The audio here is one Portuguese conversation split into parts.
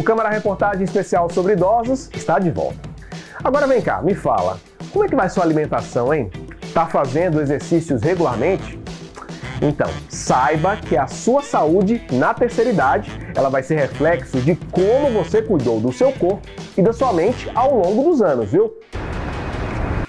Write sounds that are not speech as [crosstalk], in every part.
O Câmara Reportagem Especial sobre Idosos está de volta. Agora vem cá, me fala, como é que vai sua alimentação, hein? Tá fazendo exercícios regularmente? Então, saiba que a sua saúde na terceira idade, ela vai ser reflexo de como você cuidou do seu corpo e da sua mente ao longo dos anos, viu?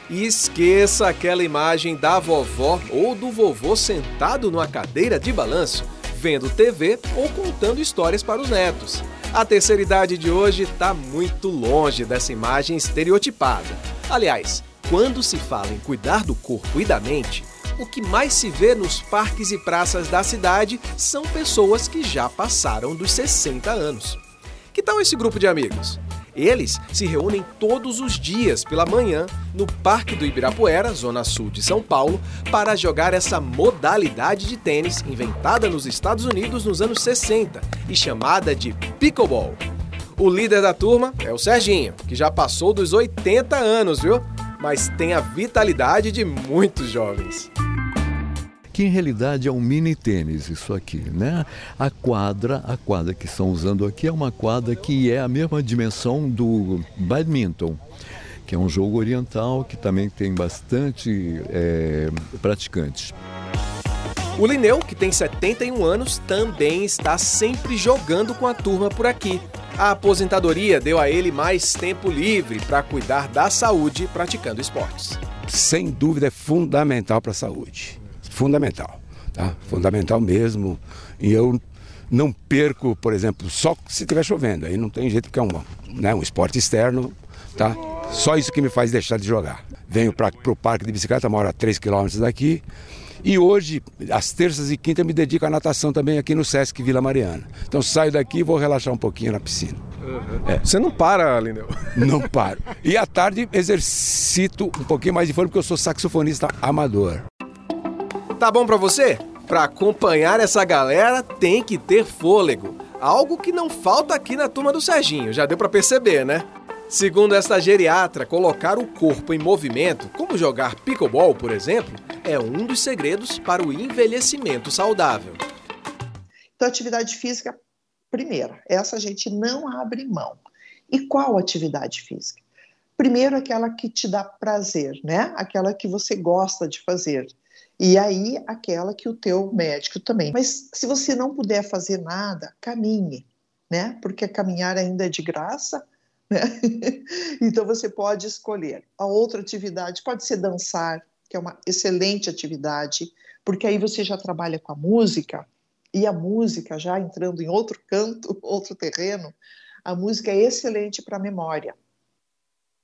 Esqueça aquela imagem da vovó ou do vovô sentado numa cadeira de balanço, vendo TV ou contando histórias para os netos. A terceira idade de hoje está muito longe dessa imagem estereotipada. Aliás, quando se fala em cuidar do corpo e da mente, o que mais se vê nos parques e praças da cidade são pessoas que já passaram dos 60 anos. Que tal esse grupo de amigos? Eles se reúnem todos os dias pela manhã no Parque do Ibirapuera, zona sul de São Paulo, para jogar essa modalidade de tênis inventada nos Estados Unidos nos anos 60 e chamada de pickleball. O líder da turma é o Serginho, que já passou dos 80 anos, viu? Mas tem a vitalidade de muitos jovens que em realidade é um mini tênis isso aqui, né? A quadra, a quadra que estão usando aqui é uma quadra que é a mesma dimensão do badminton, que é um jogo oriental que também tem bastante é, praticantes. O Lineu, que tem 71 anos, também está sempre jogando com a turma por aqui. A aposentadoria deu a ele mais tempo livre para cuidar da saúde praticando esportes. Sem dúvida é fundamental para a saúde fundamental, tá? Fundamental mesmo. E eu não perco, por exemplo, só se estiver chovendo, aí não tem jeito porque é um, né, um esporte externo, tá? Só isso que me faz deixar de jogar. Venho para o parque de bicicleta, moro a 3 quilômetros daqui. E hoje, às terças e quintas, me dedico à natação também aqui no Sesc Vila Mariana. Então saio daqui e vou relaxar um pouquinho na piscina. Uhum. É. Você não para, Lindeu? [laughs] Não paro. E à tarde exercito um pouquinho mais de forma porque eu sou saxofonista amador. Tá bom para você? Para acompanhar essa galera tem que ter fôlego. Algo que não falta aqui na turma do Serginho, já deu para perceber, né? Segundo esta geriatra, colocar o corpo em movimento, como jogar pickleball, por exemplo, é um dos segredos para o envelhecimento saudável. Então, atividade física, primeira, essa a gente não abre mão. E qual atividade física? Primeiro, aquela que te dá prazer, né? Aquela que você gosta de fazer. E aí, aquela que o teu médico também. Mas se você não puder fazer nada, caminhe, né? Porque caminhar ainda é de graça, né? [laughs] então você pode escolher. A outra atividade pode ser dançar, que é uma excelente atividade, porque aí você já trabalha com a música, e a música, já entrando em outro canto, [laughs] outro terreno, a música é excelente para a memória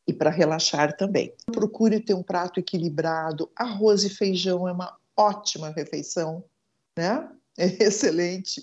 e para relaxar também. Procure ter um prato equilibrado. Arroz e feijão é uma ótima refeição, né? É [laughs] excelente.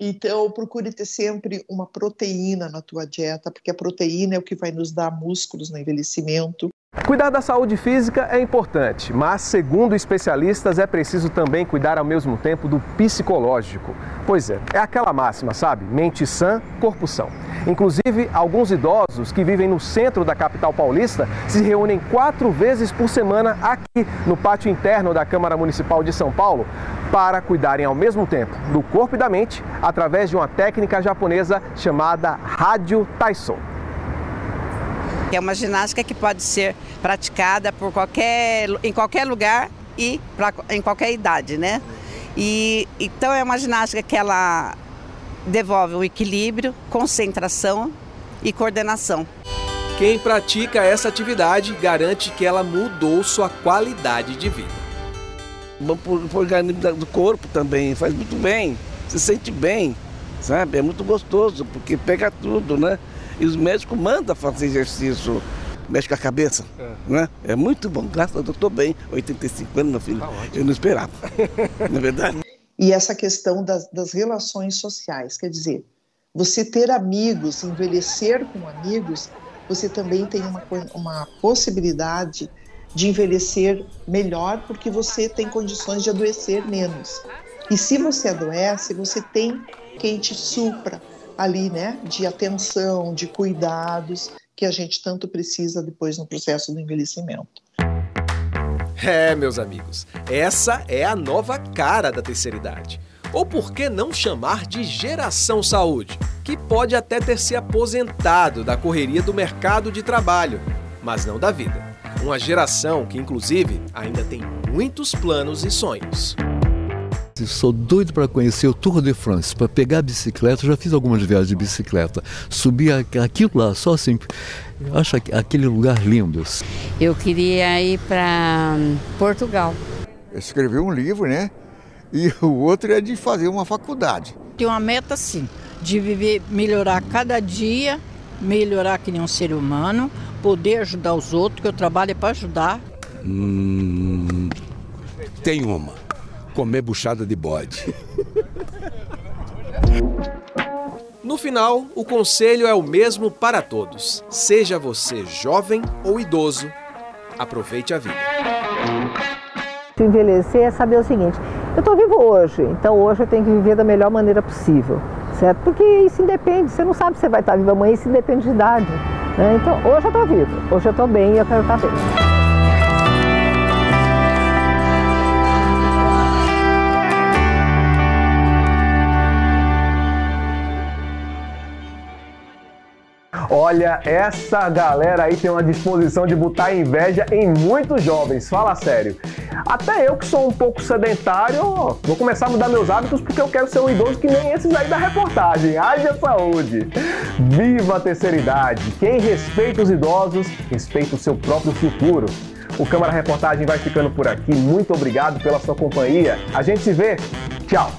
Então, procure ter sempre uma proteína na tua dieta, porque a proteína é o que vai nos dar músculos no envelhecimento. Cuidar da saúde física é importante, mas, segundo especialistas, é preciso também cuidar ao mesmo tempo do psicológico. Pois é, é aquela máxima, sabe? Mente sã, corpo são. Inclusive, alguns idosos que vivem no centro da capital paulista se reúnem quatro vezes por semana aqui no pátio interno da Câmara Municipal de São Paulo para cuidarem ao mesmo tempo do corpo e da mente através de uma técnica japonesa chamada Rádio Taisou. É uma ginástica que pode ser praticada por qualquer, em qualquer lugar e pra, em qualquer idade, né? E então é uma ginástica que ela devolve o equilíbrio, concentração e coordenação. Quem pratica essa atividade garante que ela mudou sua qualidade de vida. Bom para o organismo do corpo também, faz muito bem, se sente bem, sabe? É muito gostoso, porque pega tudo, né? E os médicos mandam fazer exercício, mexe com a cabeça. É. Né? é muito bom, graças a Deus, estou bem. 85 anos, meu filho. Tá eu não esperava. [laughs] não é verdade? E essa questão das, das relações sociais, quer dizer, você ter amigos, envelhecer com amigos, você também tem uma, uma possibilidade de envelhecer melhor porque você tem condições de adoecer menos. E se você adoece, você tem quem te supra, ali, né, de atenção, de cuidados que a gente tanto precisa depois no processo do envelhecimento. É, meus amigos, essa é a nova cara da terceira idade. Ou por que não chamar de geração saúde? que pode até ter se aposentado da correria do mercado de trabalho, mas não da vida. Uma geração que, inclusive, ainda tem muitos planos e sonhos. Sou doido para conhecer o Tour de France, para pegar a bicicleta. Eu já fiz algumas viagens de bicicleta. Subir aquilo lá, só assim. Eu acho aquele lugar lindo. Eu queria ir para Portugal. Escrever um livro, né? E o outro é de fazer uma faculdade. Tem uma meta, sim, de viver, melhorar cada dia, melhorar que nem um ser humano, poder ajudar os outros, que eu trabalho é para ajudar. Hum, tem uma. Comer buchada de bode. No final, o conselho é o mesmo para todos. Seja você jovem ou idoso, aproveite a vida. Envelhecer é saber o seguinte: eu estou vivo hoje, então hoje eu tenho que viver da melhor maneira possível, certo? Porque isso independe, você não sabe se você vai estar vivo amanhã, isso independe de idade. Né? Então hoje eu estou vivo, hoje eu estou bem e eu quero estar bem. Olha, essa galera aí tem uma disposição de botar inveja em muitos jovens, fala sério. Até eu que sou um pouco sedentário, vou começar a mudar meus hábitos porque eu quero ser um idoso que nem esses aí da reportagem. Haja saúde! Viva a terceira idade! Quem respeita os idosos, respeita o seu próprio futuro. O Câmara Reportagem vai ficando por aqui. Muito obrigado pela sua companhia. A gente se vê. Tchau!